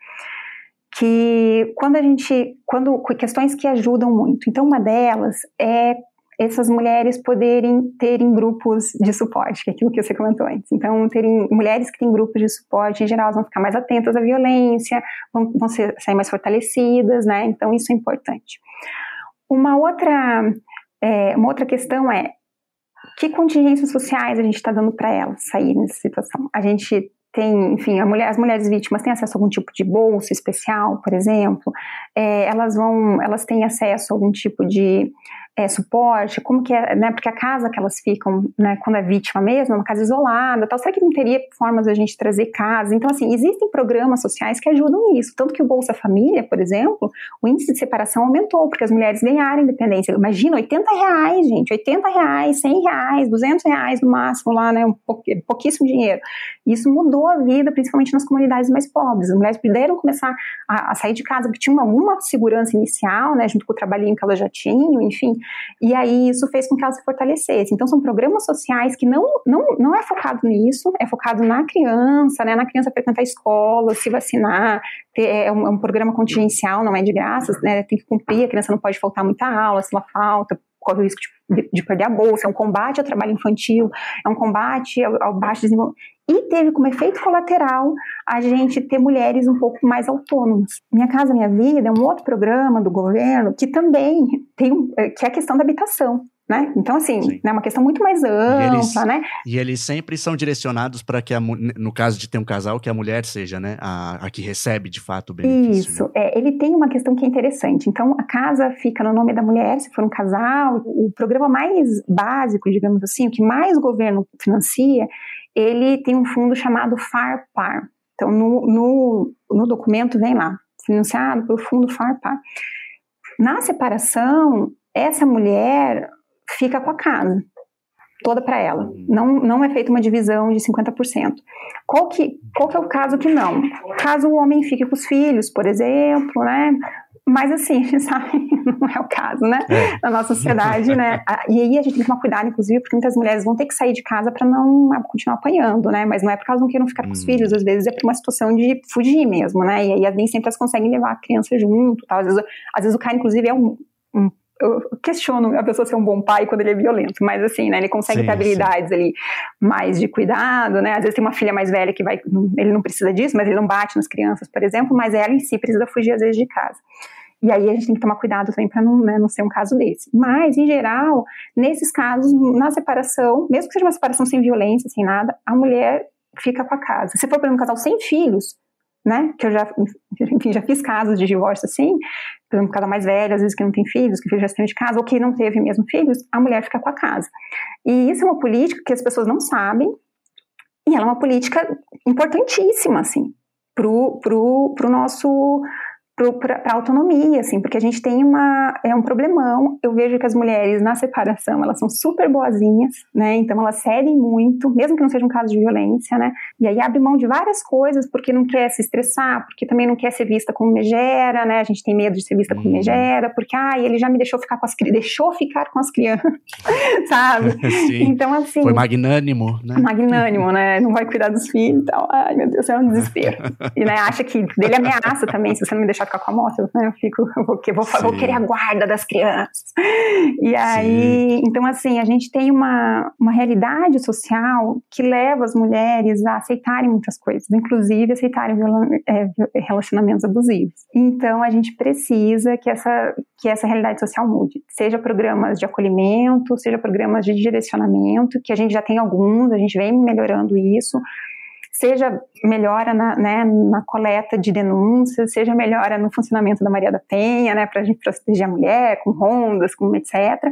que quando a gente, quando questões que ajudam muito. Então, uma delas é essas mulheres poderem terem grupos de suporte, que é aquilo que você comentou antes. Então, terem mulheres que têm grupos de suporte, em geral, vão ficar mais atentas à violência, vão, vão ser, sair mais fortalecidas, né? Então, isso é importante. Uma outra, é, uma outra questão é que contingências sociais a gente está dando para elas sair nessa situação? A gente tem, enfim, mulher, as mulheres vítimas têm acesso a algum tipo de bolsa especial, por exemplo, é, elas vão, elas têm acesso a algum tipo de é, suporte, como que é, né, porque a casa que elas ficam, né, quando é vítima mesmo, é uma casa isolada, tal, será que não teria formas da gente trazer casa? Então, assim, existem programas sociais que ajudam nisso, tanto que o Bolsa Família, por exemplo, o índice de separação aumentou, porque as mulheres ganharam independência, imagina, 80 reais, gente, 80 reais, 100 reais, 200 reais no máximo lá, né, um pouquíssimo dinheiro, isso mudou a vida, principalmente nas comunidades mais pobres, as mulheres puderam começar a, a sair de casa, porque tinham alguma segurança inicial, né, junto com o trabalhinho que elas já tinham, enfim, e aí isso fez com que ela se fortalecesse. Então são programas sociais que não, não, não é focado nisso, é focado na criança, né, na criança frequentar a escola, se vacinar, ter, é, um, é um programa contingencial, não é de graça, né, tem que cumprir, a criança não pode faltar muita aula, se ela falta, corre o risco de, de, perder a bolsa, é um combate ao trabalho infantil, é um combate ao, ao baixo desenvolvimento. E teve como efeito colateral a gente ter mulheres um pouco mais autônomas. Minha Casa Minha Vida é um outro programa do governo que também tem é, que é a questão da habitação. Né? Então, assim, é né, uma questão muito mais ampla, e eles, né? E eles sempre são direcionados para que, a, no caso de ter um casal, que a mulher seja, né, a, a que recebe de fato o benefício. Isso, né? é, ele tem uma questão que é interessante. Então, a casa fica no nome da mulher, se for um casal. O programa mais básico, digamos assim, o que mais o governo financia, ele tem um fundo chamado FARPAR. Então, no, no, no documento vem lá, financiado pelo fundo FARPAR. Na separação, essa mulher fica com a casa toda para ela. Não, não é feita uma divisão de 50%. Qual que, qual que é o caso que não? Caso o homem fique com os filhos, por exemplo, né? Mas assim, sabe, não é o caso, né? É. Na nossa sociedade, né? E aí a gente tem que tomar cuidado, inclusive, porque muitas mulheres vão ter que sair de casa para não continuar apanhando, né? Mas não é por causa de não queiram ficar com os hum. filhos, às vezes é por uma situação de fugir mesmo, né? E aí nem sempre elas conseguem levar a criança junto, tal. Às vezes, às vezes o cara, inclusive, é um, um eu questiono a pessoa ser um bom pai quando ele é violento, mas assim, né, ele consegue sim, ter habilidades sim. ali mais de cuidado, né, às vezes tem uma filha mais velha que vai, ele não precisa disso, mas ele não bate nas crianças, por exemplo, mas ela em si precisa fugir às vezes de casa. E aí a gente tem que tomar cuidado também para não, né, não ser um caso desse. Mas, em geral, nesses casos, na separação, mesmo que seja uma separação sem violência, sem nada, a mulher fica com a casa. Se for, por exemplo, um casal sem filhos, né? Que eu já, enfim, já fiz casos de divórcio assim, por exemplo, casal mais velho, às vezes que não tem filhos, que já saiu de casa, ou que não teve mesmo filhos, a mulher fica com a casa. E isso é uma política que as pessoas não sabem, e ela é uma política importantíssima, assim, pro, pro, pro nosso para a autonomia, assim, porque a gente tem uma, é um problemão, eu vejo que as mulheres na separação, elas são super boazinhas, né, então elas cedem muito, mesmo que não seja um caso de violência, né, e aí abre mão de várias coisas, porque não quer se estressar, porque também não quer ser vista como megera, né, a gente tem medo de ser vista como uhum. megera, porque, ah, ele já me deixou ficar com as, deixou ficar com as crianças, sabe, Sim. então assim... Foi magnânimo, né? Magnânimo, né, não vai cuidar dos filhos e tal, ai meu Deus, é um desespero, e né, acha que dele ameaça também, se você não me deixar ficar com a moto, né? Eu fico, eu vou, vou, vou querer a guarda das crianças. E aí, Sim. então assim, a gente tem uma, uma realidade social que leva as mulheres a aceitarem muitas coisas, inclusive aceitarem é, relacionamentos abusivos. Então a gente precisa que essa, que essa realidade social mude, seja programas de acolhimento, seja programas de direcionamento, que a gente já tem alguns, a gente vem melhorando isso, seja melhora na, né, na coleta de denúncias, seja melhora no funcionamento da Maria da Penha, né, para a gente proteger a mulher, com rondas, com etc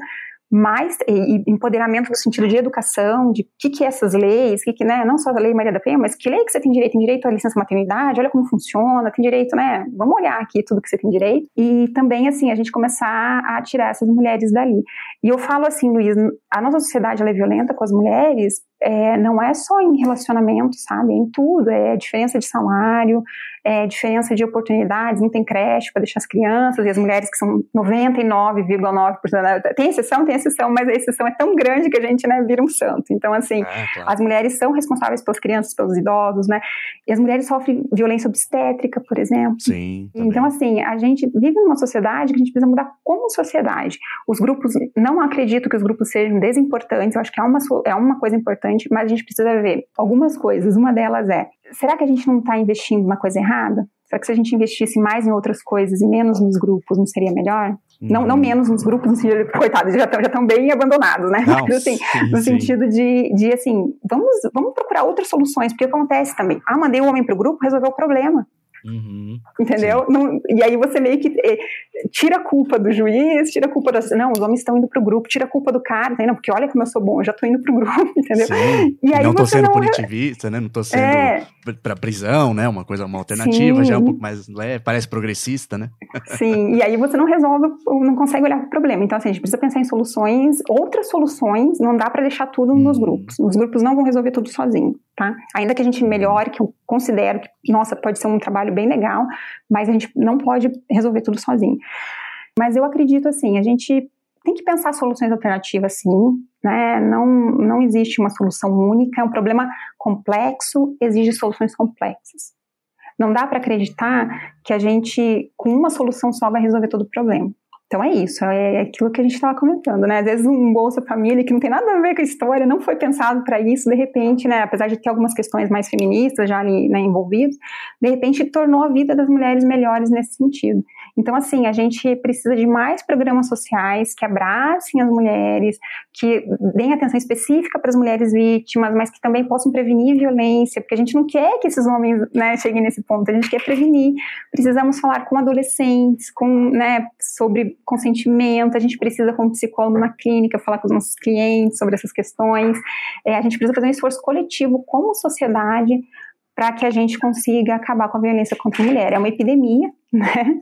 mais e, empoderamento no sentido de educação, de o que, que é essas leis, que, que né, não só a lei Maria da Penha, mas que lei que você tem direito? Tem direito à licença maternidade, olha como funciona, tem direito, né? Vamos olhar aqui tudo que você tem direito. E também, assim, a gente começar a tirar essas mulheres dali. E eu falo assim, Luiz, a nossa sociedade é violenta com as mulheres, é, não é só em relacionamento, sabe? É em tudo, é diferença de salário, é, diferença de oportunidades, não tem creche para deixar as crianças e as mulheres que são 99,9%. Tem exceção, tem exceção, mas a exceção é tão grande que a gente né, vira um santo. Então, assim, é, claro. as mulheres são responsáveis pelas crianças, pelos idosos, né? E as mulheres sofrem violência obstétrica, por exemplo. Sim. Então, assim, a gente vive numa sociedade que a gente precisa mudar como sociedade. Os grupos, não acredito que os grupos sejam desimportantes, eu acho que é uma, é uma coisa importante, mas a gente precisa ver algumas coisas. Uma delas é será que a gente não está investindo na coisa errada? Será que se a gente investisse mais em outras coisas e menos nos grupos, não seria melhor? Não, não menos nos grupos, no sentido de, coitados, já estão já bem abandonados, né? Não, Mas, assim, sim, no sim. sentido de, de, assim, vamos, vamos procurar outras soluções, porque acontece também. Ah, mandei o homem para o grupo, resolveu o problema. Uhum. Entendeu? Não, e aí você meio que eh, tira a culpa do juiz, tira a culpa das. Não, os homens estão indo pro grupo, tira a culpa do cara, não, porque olha como eu sou bom, eu já tô indo pro grupo, entendeu? Sim. E aí não tô sendo não... punitivista, né? Não tô sendo é... pra prisão, né? Uma coisa, uma alternativa, Sim. já é um pouco mais leve, parece progressista, né? Sim, e aí você não resolve, não consegue olhar pro problema. Então, assim, a gente precisa pensar em soluções, outras soluções, não dá para deixar tudo hum. nos grupos. Os grupos não vão resolver tudo sozinho, tá? Ainda que a gente melhore, que eu considero que, nossa, pode ser um trabalho bem legal, mas a gente não pode resolver tudo sozinho. Mas eu acredito assim, a gente tem que pensar soluções alternativas sim, né? Não, não existe uma solução única, é um problema complexo, exige soluções complexas. Não dá para acreditar que a gente, com uma solução só, vai resolver todo o problema. Então é isso, é aquilo que a gente estava comentando, né? Às vezes um Bolsa Família que não tem nada a ver com a história, não foi pensado para isso, de repente, né? Apesar de ter algumas questões mais feministas já ali né, envolvidas, de repente tornou a vida das mulheres melhores nesse sentido. Então, assim, a gente precisa de mais programas sociais que abracem as mulheres, que deem atenção específica para as mulheres vítimas, mas que também possam prevenir violência, porque a gente não quer que esses homens né, cheguem nesse ponto, a gente quer prevenir. Precisamos falar com adolescentes, com, né, sobre consentimento, a gente precisa, como psicólogo na clínica, falar com os nossos clientes sobre essas questões. É, a gente precisa fazer um esforço coletivo como sociedade para que a gente consiga acabar com a violência contra a mulher. É uma epidemia, né?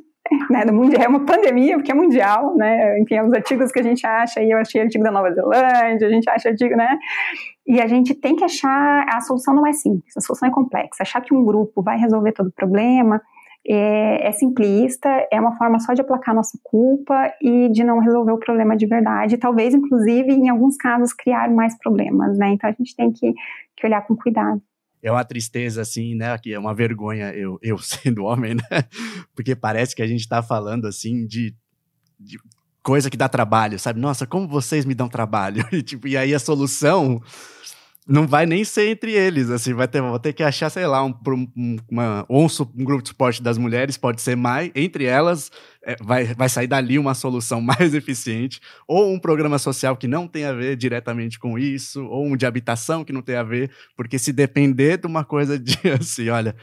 né, do mundial, é uma pandemia, porque é mundial, né, enfim, é os artigos que a gente acha, e eu achei artigo da Nova Zelândia, a gente acha artigo, né, e a gente tem que achar, a solução não é simples, a solução é complexa, achar que um grupo vai resolver todo o problema é, é simplista, é uma forma só de aplacar nossa culpa e de não resolver o problema de verdade, talvez, inclusive, em alguns casos, criar mais problemas, né, então a gente tem que, que olhar com cuidado é uma tristeza, assim, né? Que é uma vergonha eu, eu sendo homem, né? Porque parece que a gente tá falando, assim, de, de coisa que dá trabalho, sabe? Nossa, como vocês me dão trabalho. E, tipo, e aí a solução não vai nem ser entre eles, assim, vai ter, vou ter que achar, sei lá, um, um, uma, um, um, grupo de suporte das mulheres, pode ser mais, entre elas, é, vai, vai sair dali uma solução mais eficiente, ou um programa social que não tem a ver diretamente com isso, ou um de habitação que não tem a ver, porque se depender de uma coisa de, assim, olha,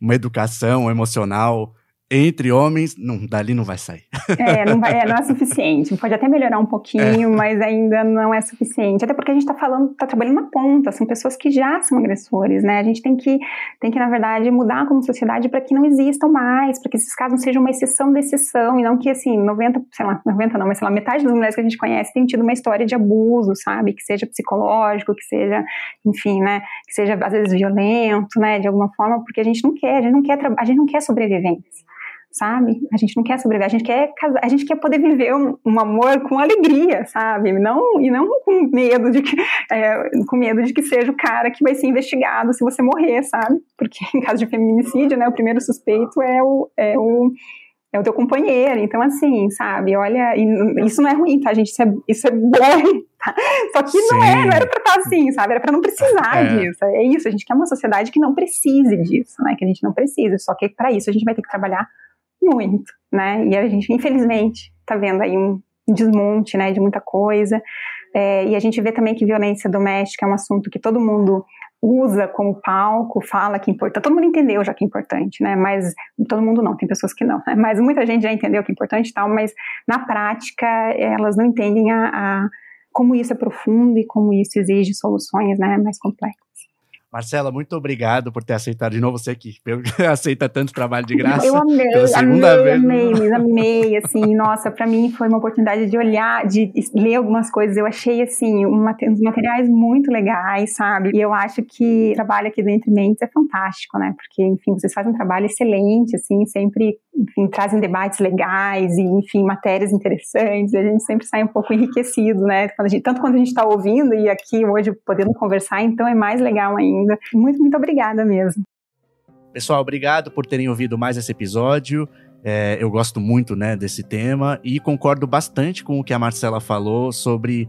uma educação emocional, entre homens, não, dali não vai sair. É, não, vai, é, não é suficiente. Pode até melhorar um pouquinho, é. mas ainda não é suficiente. Até porque a gente está falando, está trabalhando na ponta, são pessoas que já são agressores, né? A gente tem que, tem que na verdade, mudar como sociedade para que não existam mais, para que esses casos sejam uma exceção da exceção, e não que, assim, 90, sei lá, 90 não, mas sei lá, metade das mulheres que a gente conhece tem tido uma história de abuso, sabe? Que seja psicológico, que seja, enfim, né? Que seja, às vezes, violento, né? De alguma forma, porque a gente não quer, a gente não quer, a gente não quer sobrevivência sabe? A gente não quer sobreviver, a gente quer casar, a gente quer poder viver um, um amor com alegria, sabe? Não, e não com medo de que é, com medo de que seja o cara que vai ser investigado se você morrer, sabe? Porque em caso de feminicídio, né, o primeiro suspeito é o, é o é o teu companheiro, então assim, sabe, olha, isso não é ruim, tá, gente, isso é, isso é bom, tá? Só que Sim. não é, não era pra estar assim, sabe, era pra não precisar é. disso, é isso, a gente quer uma sociedade que não precise disso, né, que a gente não precisa, só que para isso a gente vai ter que trabalhar muito, né? E a gente, infelizmente, está vendo aí um desmonte, né, de muita coisa. É, e a gente vê também que violência doméstica é um assunto que todo mundo usa como palco, fala que importante. Todo mundo entendeu já que é importante, né? Mas todo mundo não, tem pessoas que não. Né? Mas muita gente já entendeu que é importante e tal, mas na prática elas não entendem a, a como isso é profundo e como isso exige soluções né, mais complexas. Marcela, muito obrigado por ter aceitado de novo você que aceita tanto trabalho de graça. Eu amei, pela segunda amei, vez. amei, Luiz, amei, assim, nossa, para mim foi uma oportunidade de olhar, de ler algumas coisas, eu achei, assim, uns materiais muito legais, sabe, e eu acho que o trabalho aqui do Entre Mentes é fantástico, né, porque, enfim, vocês fazem um trabalho excelente, assim, sempre, enfim, trazem debates legais e, enfim, matérias interessantes, a gente sempre sai um pouco enriquecido, né, quando gente, tanto quando a gente está ouvindo e aqui hoje podendo conversar, então é mais legal ainda ainda. Muito, muito obrigada mesmo. Pessoal, obrigado por terem ouvido mais esse episódio. É, eu gosto muito né, desse tema e concordo bastante com o que a Marcela falou sobre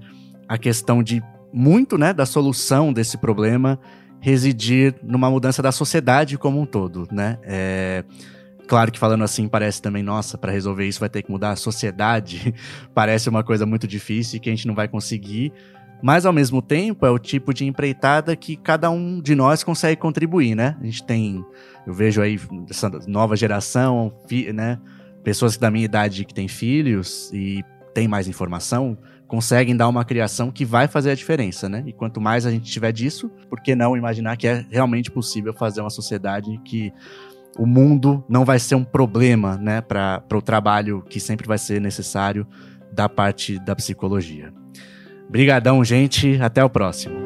a questão de muito né, da solução desse problema residir numa mudança da sociedade como um todo. Né? É, claro que falando assim parece também, nossa, para resolver isso vai ter que mudar a sociedade. parece uma coisa muito difícil e que a gente não vai conseguir Mas ao mesmo tempo é o tipo de empreitada que cada um de nós consegue contribuir, né? A gente tem, eu vejo aí essa nova geração, né? Pessoas da minha idade que têm filhos e têm mais informação, conseguem dar uma criação que vai fazer a diferença, né? E quanto mais a gente tiver disso, por que não imaginar que é realmente possível fazer uma sociedade que o mundo não vai ser um problema, né, para o trabalho que sempre vai ser necessário da parte da psicologia. Brigadão, gente. Até o próximo.